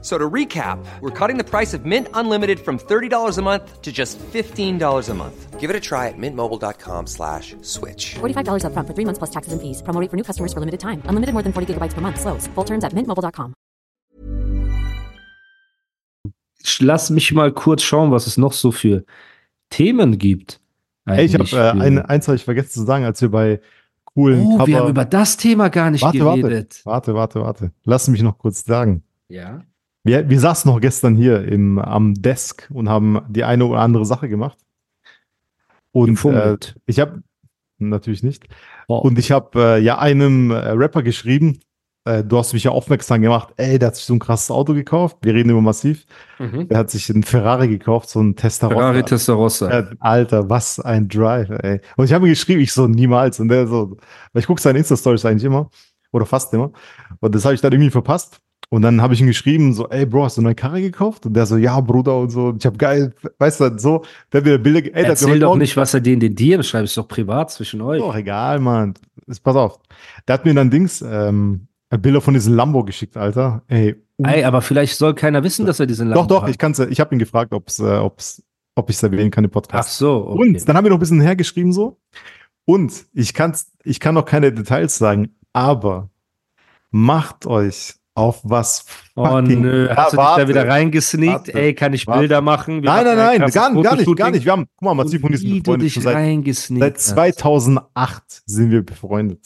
So to recap, we're cutting the price of Mint Unlimited from $30 a month to just $15 a month. Give it a try at mintmobile.com slash switch. $45 upfront for three months plus taxes and fees. Promo rate for new customers for limited time. Unlimited more than 40 gigabytes per month. Slows. Full terms at mintmobile.com. Lass mich mal kurz schauen, was es noch so für Themen gibt. Ey, ich habe äh, ein, eins habe ich vergessen zu sagen, als wir bei coolen Oh, Cover. wir haben über das Thema gar nicht warte, warte, geredet. warte, warte, warte. Lass mich noch kurz sagen. Ja. Wir, wir saßen noch gestern hier im, am Desk und haben die eine oder andere Sache gemacht. Und äh, ich habe natürlich nicht. Oh. Und ich habe äh, ja einem äh, Rapper geschrieben, äh, du hast mich ja aufmerksam gemacht, ey, der hat sich so ein krasses Auto gekauft. Wir reden über Massiv. Mhm. Der hat sich einen Ferrari gekauft, so einen Testarossa. Ferrari Testarossa. Alter, was ein Drive, ey. Und ich habe ihm geschrieben, ich so niemals. Und der so, weil ich gucke seine Insta-Stories eigentlich immer. Oder fast immer. Und das habe ich dann irgendwie verpasst. Und dann habe ich ihm geschrieben, so, ey, Bro, hast du eine neue Karre gekauft? Und der so, ja, Bruder, und so. Und ich habe geil, weißt du, so, der hat mir Bilder, ey, mir Erzähl doch nicht, was er dir in den DM schreibt. Ist doch privat zwischen euch. Doch, egal, Mann. Ist, pass auf. Der hat mir dann Dings, ähm, Bilder von diesem Lambo geschickt, Alter. Ey. Ey, aber vielleicht soll keiner wissen, dass er diesen doch, Lambo doch, hat. ich kann's, ich habe ihn gefragt, ob's, äh, ob's, ob ich es erwähnen kann im Ach Podcast. so, okay. Und dann haben wir noch ein bisschen hergeschrieben so. Und ich kann's, ich kann noch keine Details sagen, aber macht euch auf was Oh nö, hast du dich da wieder reingesneakt? Ey, kann ich Warte. Bilder machen? Wir Nein, nein, ein nein, gar, gar nicht, gar nicht. Wir haben, guck mal, Massiv und ich sind befreundet schon seit, seit hast. 2008 sind wir befreundet.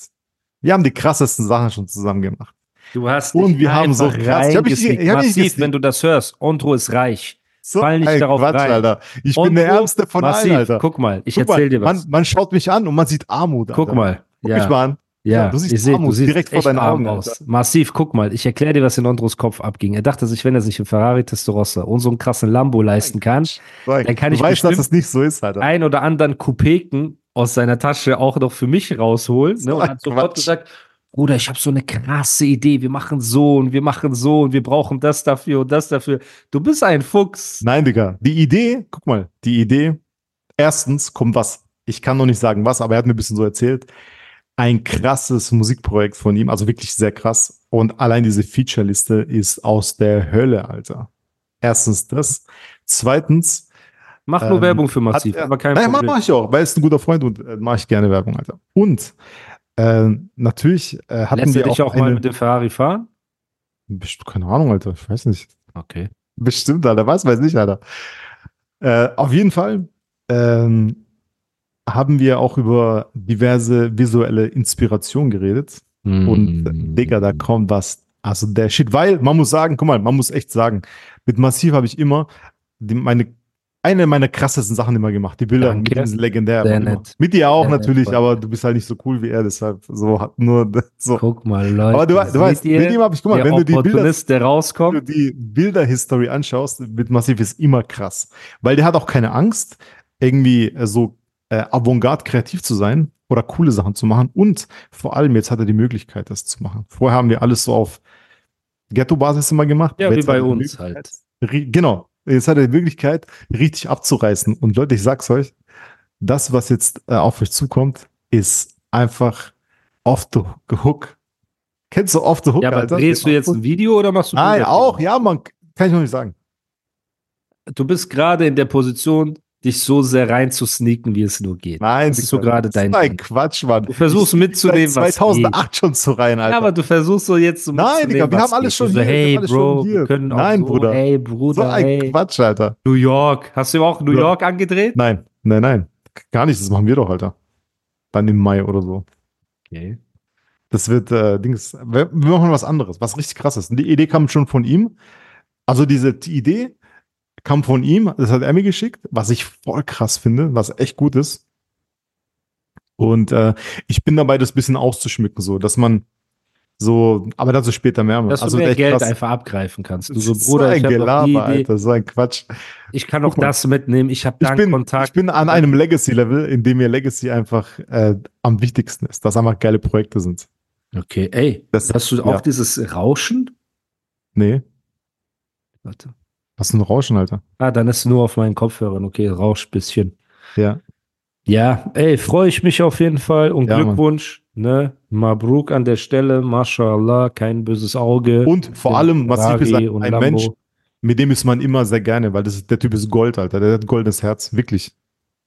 Wir haben die krassesten Sachen schon zusammen gemacht. Du hast Und wir haben so krass- ich hab mich- ich hab Massiv, gesneakt. wenn du das hörst. Ondro ist reich. So Fall nicht darauf Quatsch, rein. Alter. Ich Ondro, bin der Ärmste von Massiv, allen, Alter. Guck mal, ich Guck erzähl mal, dir was. Man, man schaut mich an und man sieht Armut. guck Alter. mal. Guck ja. mich mal an. Ja, Ja, du siehst seht, Armut du siehst direkt vor deinen Augen, aus. Alter. Massiv, guck mal, ich erkläre dir, was in Ondros Kopf abging. Er dachte sich, wenn er sich einen Ferrari Testarossa und so einen krassen Lambo leisten kann, Sag, Dann kann ich weißt, dass das nicht so ist, Alter. ein oder anderen Coupeken aus seiner Tasche auch noch für mich rausholen. Ne? Und hat sofort gesagt, Bruder, ich habe so eine krasse Idee. Wir machen so und wir machen so und wir brauchen das dafür und das dafür. Du bist ein Fuchs. Nein, Digga. Die Idee, guck mal, die Idee, erstens kommt was, ich kann noch nicht sagen was, aber er hat mir ein bisschen so erzählt, ein krasses Musikprojekt von ihm, also wirklich sehr krass. Und allein diese Feature-Liste ist aus der Hölle, Alter. Erstens das. Zweitens, Mach nur Ähm, Werbung für hat Massiv, er, aber kein Nein, mach, Problem. mach ich auch, weil er ist ein guter Freund und äh, mache ich gerne Werbung, Alter. Und äh, natürlich äh, hatten Lässt wir dich auch, eine, mal mit dem Ferrari fahren? Keine Ahnung, Alter, ich weiß nicht. Okay. Bestimmt, Alter, was weiß ich, Alter. Äh, auf jeden Fall ähm, haben wir auch über diverse visuelle Inspiration geredet. Und Mm. Digga, da kommt was. Also der Shit, weil man muss sagen, guck mal, man muss echt sagen, mit Massiv habe ich immer die, meine, eine meiner krassesten Sachen immer gemacht. Die Bilder Danke. mit diesen legendär. Nett. Mit dir auch Sehr nett, natürlich, Freund. aber du bist halt nicht so cool wie er, deshalb so hat nur so. Guck mal, Leute. Aber du, du weißt, mit ihm habe ich, guck mal, wenn du die Bilder der wenn du rauskommt. die Bilder-History anschaust, mit Massiv ist immer krass. Weil der hat auch keine Angst, irgendwie so äh, avantgarde kreativ zu sein oder coole Sachen zu machen. Und vor allem jetzt hat er die Möglichkeit, das zu machen. Vorher haben wir alles so auf Ghetto-Basis immer gemacht. Ja, wie bei uns halt. Genau. Jetzt hat er die Möglichkeit, richtig abzureißen. Und Leute, ich sag's euch, das, was jetzt äh, auf euch zukommt, ist einfach off the hook. Kennst du off the hook, Ja, aber Alter? drehst du jetzt ein Video oder machst du Nein, Bilder? auch, ja, man, kann ich noch nicht sagen. Du bist gerade in der Position, dich so sehr reinzusneaken, wie es nur geht. Nein, Das ist so gerade ist dein ein Ding. Quatsch, Mann. Du versuchst Ich- mitzunehmen, seit was 2008 schon zu rein, Alter. Ja, aber du versuchst so jetzt so Nein, Digga, wir haben alles schon so, hier, wir Hey, alles Bro, wir können auch Nein, so, Bruder. Hey, so Bruder, ein hey. Quatsch, Alter. New York. Hast du auch New Ja. York angedreht? Nein, nein, nein. Gar nicht, das machen wir doch, Alter. Dann im Mai oder so. Okay. Das wird, äh, Dings, wir, wir machen was anderes, was richtig krass ist. Und die Idee kam schon von ihm. Also diese die Idee kam von ihm, das hat er mir geschickt, was ich voll krass finde, was echt gut ist. Und äh, ich bin dabei, das bisschen auszuschmücken, so, dass man so, aber dazu später mehr. Dass also du mehr Geld krass. einfach abgreifen kannst. Du so, Bruder, so ich die Gelaber, Idee. Alter, so ein Quatsch. Ich kann auch das mitnehmen. Ich habe Ich bin, Kontakt. ich bin an einem Legacy-Level, in dem mir Legacy einfach äh, am wichtigsten ist, dass einfach geile Projekte sind. okay, ey, Das- hast du ja. auch dieses Rauschen? Nee. Warte. Was ist ein Rauschen, Alter? Ah, dann ist nur auf meinen Kopfhörern. Okay, rauscht bisschen. Ja. Ja, ey, freue ich mich auf jeden Fall und Ja, Mann. Glückwunsch, ne? Mabruk an der Stelle, mashallah, kein böses Auge. Und vor allem, Massiv ist Ferrari ein, ein. Mensch, mit dem ist man immer sehr gerne, weil das ist, der Typ ist Gold, Alter. Der hat goldenes Herz, wirklich.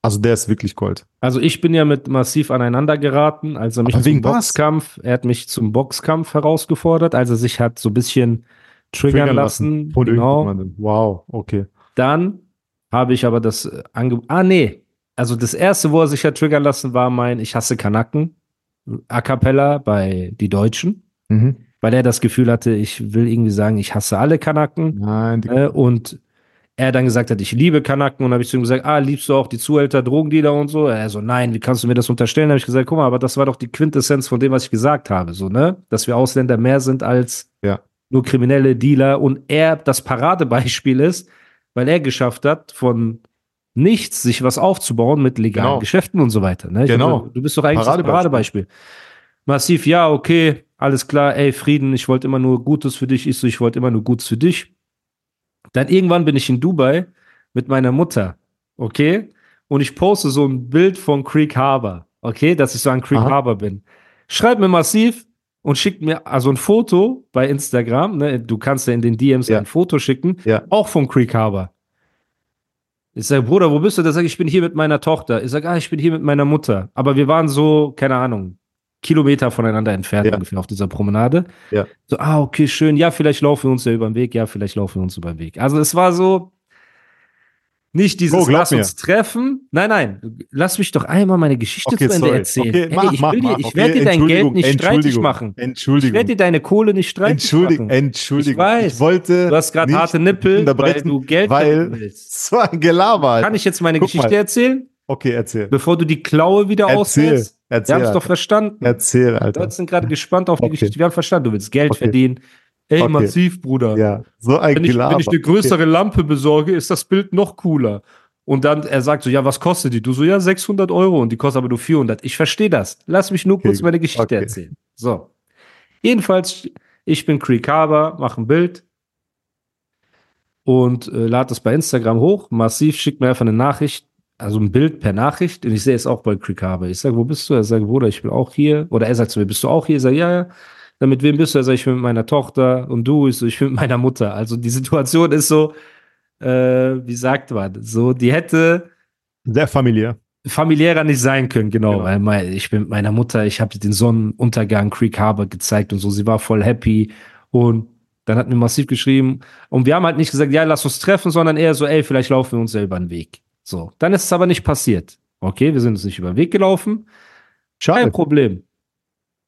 Also der ist wirklich Gold. Also ich bin ja mit Massiv aneinander geraten, als er mich Aber zum wegen was? Boxkampf, er hat mich zum Boxkampf herausgefordert, als er sich hat so ein bisschen triggern, lassen. Von genau. Wow, okay. Dann habe ich aber das äh, Ange Ah, nee. Also das erste, wo er sich hat triggern lassen, war mein Ich hasse Kanaken. A cappella bei Die Deutschen. Mhm. Weil er das Gefühl hatte, ich will irgendwie sagen, ich hasse alle Kanaken. Nein, die, Äh, und er dann gesagt hat, ich liebe Kanaken. Und habe ich zu ihm gesagt, ah, liebst du auch die Zuhälter, Drogendealer und so? Er so, nein, wie kannst du mir das unterstellen? habe ich gesagt, guck mal, aber das war doch die Quintessenz von dem, was ich gesagt habe. So, ne? Dass wir Ausländer mehr sind als. Nur kriminelle Dealer. Und er das Paradebeispiel ist, weil er geschafft hat, von nichts sich was aufzubauen mit legalen Genau. Geschäften und so weiter. Ne? Genau. meine, du bist doch eigentlich das Paradebeispiel. Paradebeispiel. Massiv, ja, okay, alles klar, ey, Frieden, ich wollte immer nur Gutes für dich, ich so, ich wollte immer nur Gutes für dich. Dann irgendwann bin ich in Dubai mit meiner Mutter, okay? Und ich poste so ein Bild von Creek Harbor, okay, dass ich so an Creek Aha. Harbor bin. Schreibt mir massiv und schickt mir also ein Foto bei Instagram, ne? Du kannst ja in den DMs Ja. ein Foto schicken, Ja. auch von Creek Harbor. Ich sage, Bruder, wo bist du? Der sagt, ich bin hier mit meiner Tochter. Ich sage, ah, ich bin hier mit meiner Mutter. Aber wir waren so, keine Ahnung, Kilometer voneinander entfernt Ja. ungefähr auf dieser Promenade. Ja. So, ah, okay, schön. Ja, vielleicht laufen wir uns ja über den Weg. Ja, vielleicht laufen wir uns über den Weg. Also es war so nicht dieses glaub Lass mir. uns treffen. Nein, nein. Lass mich doch einmal meine Geschichte Okay, zu Ende sorry. erzählen. Okay, Ey, mach, ich mach, dir, mach. ich Okay, werde dir dein Geld nicht streitig Entschuldigung, machen. Ich Entschuldigung. werde dir deine Kohle nicht streitig Entschuldigung, machen. Entschuldigung. Ich weiß. Ich wollte. Du hast gerade harte Nippel, weil du Geld weil willst. So ein Gelaber. Alter. Kann ich jetzt meine Guck Geschichte mal. erzähhlen, Okay, erzähl. bevor du die Klaue wieder Erzähl. aushältst? Wir Erzähl. haben es doch verstanden. Erzähl, Alter. Leute sind gerade gespannt auf die Okay. Geschichte. Wir haben verstanden, du willst Geld verdienen. Ey, Okay. massiv, Bruder. Ja, so ein Wenn ich, Gelaber. wenn ich eine größere Lampe besorge, ist das Bild noch cooler. Und dann, er sagt so, ja, was kostet die? Du so, ja, 600 Euro und die kostet aber nur 400. Ich verstehe das. Lass mich nur kurz Okay. meine Geschichte Okay. erzählen. So. Jedenfalls, ich bin Creek Harbor, mache ein Bild und äh, lade das bei Instagram hoch. Massiv schickt mir einfach eine Nachricht, also ein Bild per Nachricht und ich sehe es auch bei Creek Harbor. Ich sage, wo bist du? Er sagt, Bruder, ich bin auch hier. Oder er sagt zu mir, bist du auch hier? Ich sage, ja, ja. Dann mit wem bist du? Er sagt, ich bin mit meiner Tochter und du? Ich so, ich bin mit meiner Mutter. Also die Situation ist so, äh, wie sagt man, so, die hätte Sehr familiär. familiärer nicht sein können, genau, Genau. weil ich bin mit meiner Mutter, ich habe den Sonnenuntergang Creek Harbor gezeigt und so, sie war voll happy und dann hat mir massiv geschrieben und wir haben halt nicht gesagt, ja, lass uns treffen, sondern eher so, ey, vielleicht laufen wir uns ja über den Weg. So, dann ist es aber nicht passiert. Okay, wir sind uns nicht über den Weg gelaufen, Schade. kein Problem.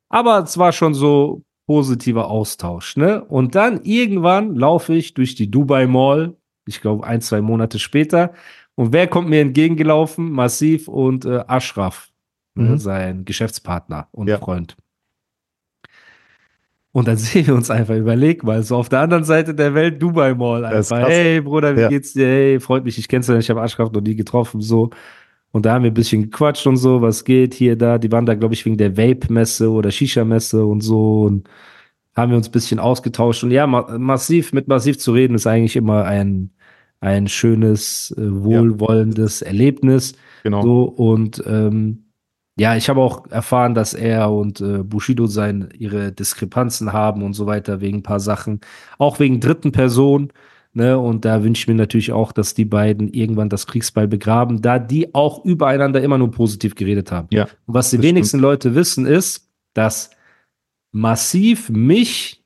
Aber es war schon so positiver Austausch, ne? Und dann irgendwann laufe ich durch die Dubai Mall, ich glaube ein, zwei Monate später. Und wer kommt mir entgegengelaufen? Massiv und äh, Ashraf, ne? Mhm. sein Geschäftspartner und Ja. Freund. Und dann sehen wir uns einfach, überleg mal, so auf der anderen Seite der Welt Dubai Mall einfach. Hey Bruder, wie Ja. geht's dir? Hey, freut mich, ich kenn's ja nicht, ich habe Ashraf noch nie getroffen, so. Und da haben wir ein bisschen gequatscht und so, was geht hier, da. Die waren da, glaube ich, wegen der Vape-Messe oder Shisha-Messe und so. Und haben wir uns ein bisschen ausgetauscht. Und ja, ma massiv, mit massiv zu reden, ist eigentlich immer ein, ein schönes, äh, wohlwollendes Erlebnis. Genau. So, und ähm, ja, ich habe auch erfahren, dass er und äh, Bushido sein, ihre Diskrepanzen haben und so weiter, wegen ein paar Sachen. Auch wegen dritten Personen. Ne? Und da wünsche ich mir natürlich auch, dass die beiden irgendwann das Kriegsbeil begraben, da die auch übereinander immer nur positiv geredet haben. Ja, Und was die wenigsten Leute wissen, ist, dass massiv mich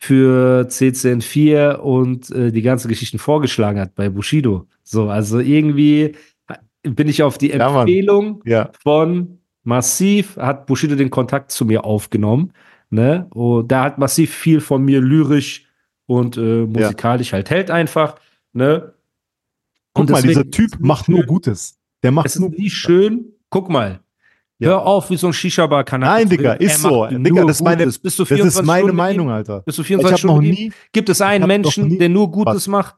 für CCN4 und äh, die ganzen Geschichten vorgeschlagen hat bei Bushido. So, also irgendwie bin ich auf die Ja. Empfehlung Ja, von Massiv, hat Bushido den Kontakt zu mir aufgenommen. Ne? Und da hat Massiv viel von mir lyrisch und äh, musikalisch halt hält einfach. Ne? guck Und mal, dieser Typ macht schön- nur Gutes. Der macht es nur ist nie schön. Guck mal. Ja. Hör auf, wie so ein Shisha-Bar kann Nein, Digga, ist so. Digga, das ist meine, du das 24 ist meine Stunden Meinung? Alter. Bist du Ich 24 habe noch Stunden ihm? nie. Gibt es ich einen noch Menschen, der nur Gutes Was? macht?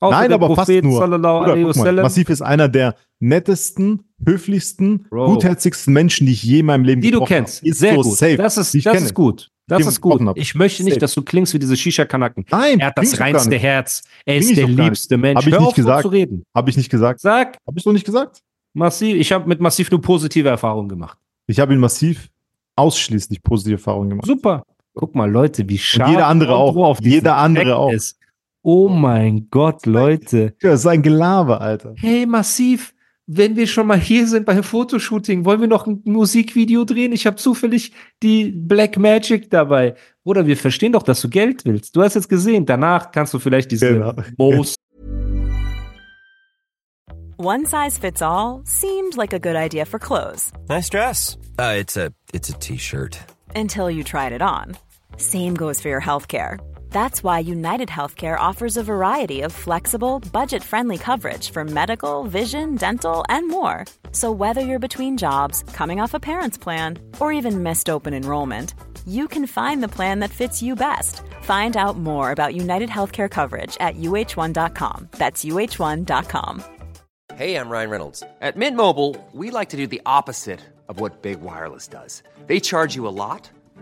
Außer Nein, aber fast Prophet, nur. sallallahu Bruder, mal? Massiv ist einer der nettesten, höflichsten, Bro. gutherzigsten Menschen, die ich je in meinem Leben Die du getroffen kennst. habe. Ist Sehr so gut. safe. Das ist, die ich das kenne. ist gut. Das ist gut. Ab. Ich möchte nicht, dass du klingst wie diese Shisha-Kanaken. Nein, Er hat das reinste. Herz. Er ist der liebste Mensch. Hab ich Hör nicht auf, gesagt. zu reden. Habe ich nicht gesagt. Sag, Habe ich so nicht gesagt? massiv, ich habe mit massiv nur positive Erfahrungen gemacht. Ich habe ihn massiv ausschließlich positive Erfahrungen gemacht. Super. Guck mal, Leute, wie scharf jeder andere auch. auf Jeder andere Track auch. Ist. Oh mein Gott, Leute. Ja, das ist ein Gelaber, Alter. Hey, massiv. Wenn wir schon mal hier sind beim Fotoshooting, wollen wir noch ein Musikvideo drehen? Ich habe zufällig die Black Magic dabei. Oder wir verstehen doch, dass du Geld willst. Du hast jetzt gesehen, danach kannst du vielleicht diese Genau. Most One size fits all seemed like a good idea for clothes Nice dress. Uh, it's a it's a t-shirt. until you tried it on. Same goes for your healthcare. That's why United Healthcare offers a variety of flexible, budget friendly coverage for medical, vision, dental, and more. So, whether you're between jobs, coming off a parent's plan, or even missed open enrollment, you can find the plan that fits you best. Find out more about United Healthcare coverage at uh1.com. That's uh1.com. Hey, I'm Ryan Reynolds. At Mint Mobile, we like to do the opposite of what Big Wireless does. They charge you a lot,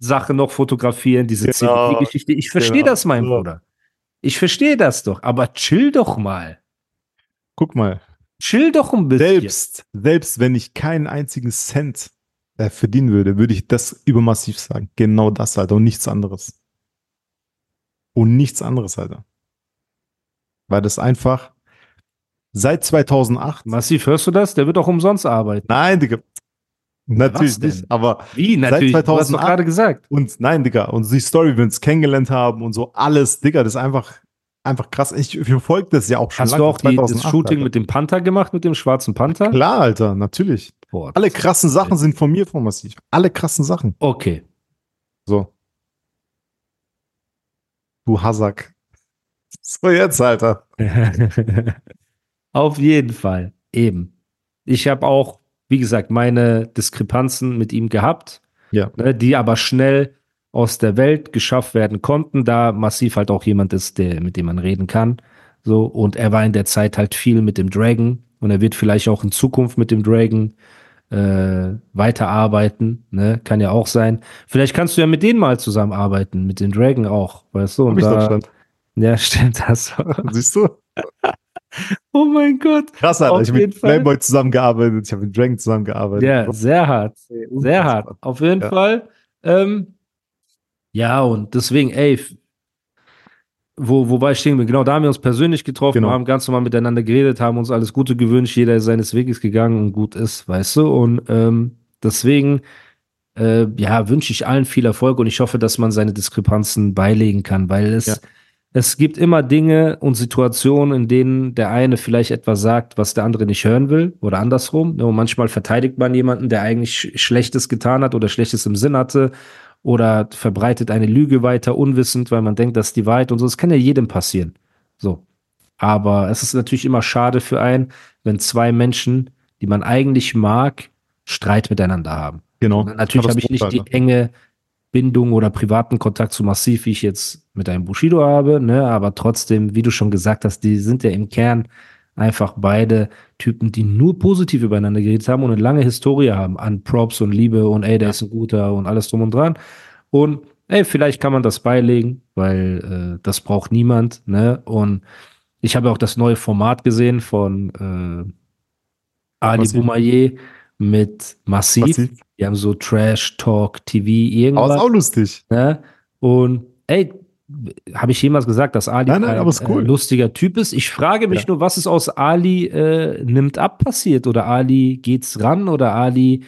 Shisha-Sache noch fotografieren, diese Genau. CBD-Geschichte. Ich verstehe Genau. das, mein So. Bruder. Ich verstehe das doch, aber chill doch mal. Guck mal. Chill doch ein bisschen. Selbst, selbst wenn ich keinen einzigen Cent äh, verdienen würde, würde ich das übermassiv sagen. Genau das, Alter. Und nichts anderes. Und nichts anderes, Alter. Weil das einfach seit 2008. Massiv, hörst du das? Der wird auch umsonst arbeiten. Nein, Digga. Natürlich nicht. Aber Wie? Natürlich. Seit Du hast doch 2008. gerade gesagt. Und nein, Digga, und die Story, wie wir uns kennengelernt haben und so, alles, Digga, das ist einfach, einfach krass. Ich verfolge das ja auch schon Hast lange, du auch die, das 2008, Shooting Alter. mit dem Panther gemacht, mit dem schwarzen Panther? Klar, Alter, natürlich. Boah, Alle krassen Sachen sind von mir, von Massiv. Alle krassen Sachen. Okay. So. Du Hasak. So jetzt, Alter. Auf jeden Fall. Eben. Ich habe auch, wie gesagt, meine Diskrepanzen mit ihm gehabt, Ja. ne, die aber schnell aus der Welt geschafft werden konnten, da massiv halt auch jemand ist, der, mit dem man reden kann. So, und er war in der Zeit halt viel mit dem Dragon und er wird vielleicht auch in Zukunft mit dem Dragon äh, weiterarbeiten, ne? Kann ja auch sein. Vielleicht kannst du ja mit denen mal zusammenarbeiten, mit dem Dragon auch, weißt du? Hab Und ich doch da, ja, stimmt das. Siehst du? oh mein Gott. Krass, Alter. Auf Ich habe mit Fall. Playboy zusammengearbeitet, ich habe mit Dragon zusammengearbeitet. Ja, sehr hart. Sehr hart. Auf jeden Ja. Fall. Ähm, ja, und deswegen, ey, wo, wo war ich stehen? Genau, da haben wir uns persönlich getroffen, Genau. haben ganz normal miteinander geredet, haben uns alles Gute gewünscht, jeder ist seines Weges gegangen und gut ist, weißt du? Und ähm, deswegen, äh, ja, wünsche ich allen viel Erfolg und ich hoffe, dass man seine Diskrepanzen beilegen kann, weil es, Ja. Es gibt immer Dinge und Situationen, in denen der eine vielleicht etwas sagt, was der andere nicht hören will oder andersrum. Ne? Und manchmal verteidigt man jemanden, der eigentlich Sch- Schlechtes getan hat oder Schlechtes im Sinn hatte oder verbreitet eine Lüge weiter unwissend, weil man denkt, das ist die Wahrheit und so. Das kann ja jedem passieren. So. Aber es ist natürlich immer schade für einen, wenn zwei Menschen, die man eigentlich mag, Streit miteinander haben. Genau. Natürlich habe ich nicht die enge Bindung oder privaten Kontakt zu Massiv, wie ich jetzt mit einem Bushido habe, ne, aber trotzdem, wie du schon gesagt hast, die sind ja im Kern einfach beide Typen, die nur positiv übereinander geredet haben und eine lange Historie haben an Props und Liebe und ey, der ist ein guter und alles drum und dran. Und ey, vielleicht kann man das beilegen, weil äh, das braucht niemand, ne? Und ich habe auch das neue Format gesehen von äh, Ali Massiv. Boumaier mit Massiv. Massiv. Die haben so Trash Talk TV Aber ist irgendwas. auch lustig. Ne? Und ey, habe ich jemals gesagt, dass Ali Nein, nein, ein ist cool. äh, lustiger Typ ist? Ich frage mich Ja. nur, was ist aus Ali äh, nimmt ab passiert oder Ali geht's ran oder Ali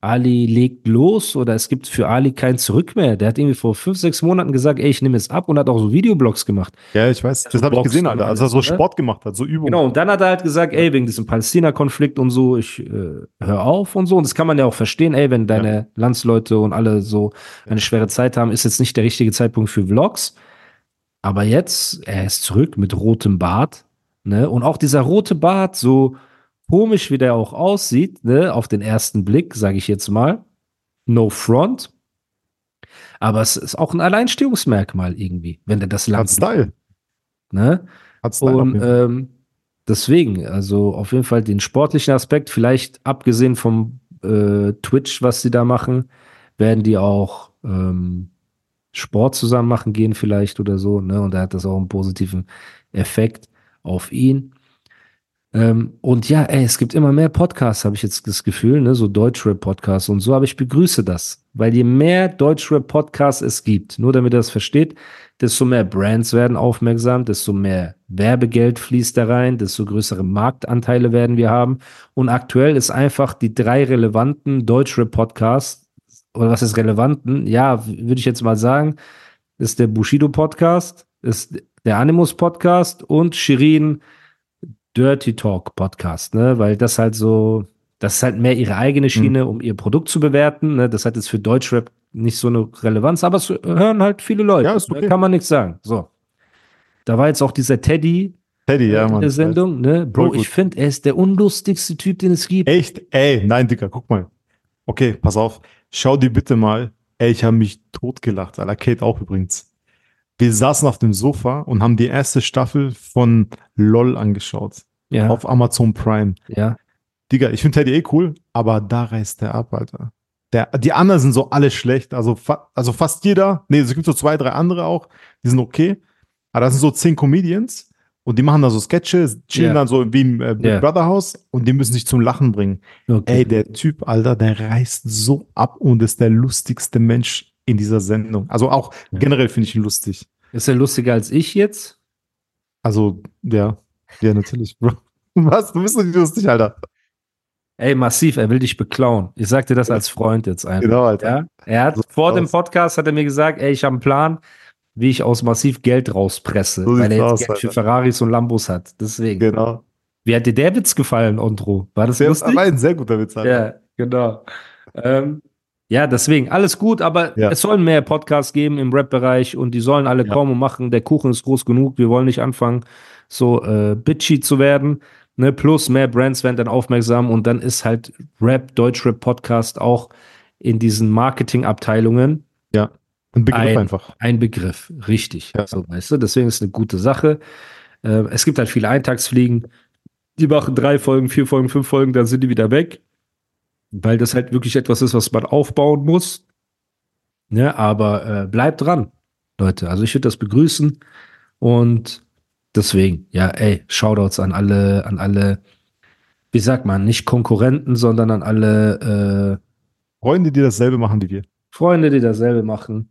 Ali legt los oder es gibt für Ali kein Zurück mehr. Der hat irgendwie vor fünf, sechs Monaten gesagt, ey, ich nehme es ab und hat auch so Videoblogs gemacht. Ja, ich weiß. Ja, Das so habe ich gesehen, Alter. Als er so ne? Sport gemacht hat, so Übungen. Genau, und dann hat er halt gesagt, ey, wegen diesem Palästina-Konflikt und so, ich äh, hör auf und so. Und das kann man ja auch verstehen, ey, wenn deine Landsleute und alle so eine schwere Zeit haben, ist jetzt nicht der richtige Zeitpunkt für Vlogs. Aber jetzt, er ist zurück mit rotem Bart. Ne? Und auch dieser rote Bart, so komisch wie der auch aussieht, ne? auf den ersten Blick, sage ich jetzt mal. No front. Aber es ist auch ein Alleinstehungsmerkmal irgendwie, wenn der das lang. Hat Style. Ne? Hat Style. Und ähm, deswegen, also auf jeden Fall den sportlichen Aspekt, vielleicht abgesehen vom äh, Twitch, was sie da machen, werden die auch ähm, Sport zusammen machen gehen vielleicht oder so, ne? Und da hat das auch einen positiven Effekt auf ihn. Ähm, und ja, ey, es gibt immer mehr Podcasts, habe ich jetzt das Gefühl, ne? So Deutschrap-Podcasts und so, aber ich begrüße das, weil je mehr Deutschrap-Podcasts es gibt, nur damit ihr das versteht, desto mehr Brands werden aufmerksam, desto mehr Werbegeld fließt da rein, desto größere Marktanteile werden wir haben. Und aktuell ist einfach die drei relevanten Deutschrap-Podcasts, oder was ist relevanten? Ja, würde ich jetzt mal sagen, ist der Bushido-Podcast, ist der Animus-Podcast und Shirin Dirty Talk Podcast, ne? Weil das halt so, das ist halt mehr ihre eigene Schiene, um ihr Produkt zu bewerten. Ne? Das hat jetzt für Deutschrap nicht so eine Relevanz, aber es hören halt viele Leute. Ja, ist Da okay. kann man nichts sagen. So. Da war jetzt auch dieser Teddy Teddy, ja, in Mann. der Sendung, ne? Bro, ich finde, er ist der unlustigste Typ, den es gibt. Echt? Ey, nein, Digga, guck mal. Okay, pass auf. Schau dir bitte mal. Ey, ich habe mich totgelacht. Alter, Kate auch übrigens. Wir saßen auf dem Sofa und haben die erste Staffel von LOL angeschaut. Ja, Auf Amazon Prime. ja. Digga, ich finde Teddy eh cool, aber da reißt der ab, Alter. Der, die anderen sind so alle schlecht. Also, fa also fast jeder. Nee, es gibt so zwei, drei andere auch. Die sind okay. Aber das sind so zehn Comedians. Und die machen da so Sketche, chillen Ja. dann so wie im äh, Ja. Brother und die müssen sich zum Lachen bringen. Okay. Ey, der Typ, Alter, der reißt so ab und ist der lustigste Mensch in dieser Sendung. Also auch Ja. generell finde ich ihn lustig. Ist er lustiger als ich jetzt? Also, ja, ja, natürlich, Bro. Was? Du bist doch nicht lustig, Alter. Ey, massiv, er will dich beklauen. Ich sag dir das als Freund jetzt einfach. Genau, Alter. Ja, er hat So vor sieht's dem aus. Podcast hat er mir gesagt, ey, ich habe einen Plan, wie ich aus massiv Geld rauspresse, So weil er jetzt aus, Geld für. Ferraris und Lambos hat. Deswegen. Genau. Wie hat dir der Witz gefallen, Ondro? War das Der lustig? war ein sehr guter Witz, Alter. Ja, genau. Ähm, ja, deswegen, alles gut, aber Ja. es sollen mehr Podcasts geben im Rap-Bereich und die sollen alle Ja. kommen und machen. Der Kuchen ist groß genug. Wir wollen nicht anfangen, so äh, bitchy zu werden. Ne? Plus mehr Brands werden dann aufmerksam und dann ist halt Rap, Deutschrap-Podcast auch in diesen Marketingabteilungen Ein Begriff Ein- einfach. ein Begriff, richtig. Ja. So, weißt du, deswegen ist es eine gute Sache. Äh, es gibt halt viele Eintagsfliegen, die machen drei Folgen, vier Folgen, fünf Folgen, dann sind die wieder weg, weil das halt wirklich etwas ist, was man aufbauen muss. Ja, aber äh, bleibt dran, Leute. Also ich würde das begrüßen und deswegen, ja, ey, Shoutouts an alle, an alle, wie sagt man, nicht Konkurrenten, sondern an alle äh, Freunde, die dasselbe machen wie wir. Freunde, die dasselbe machen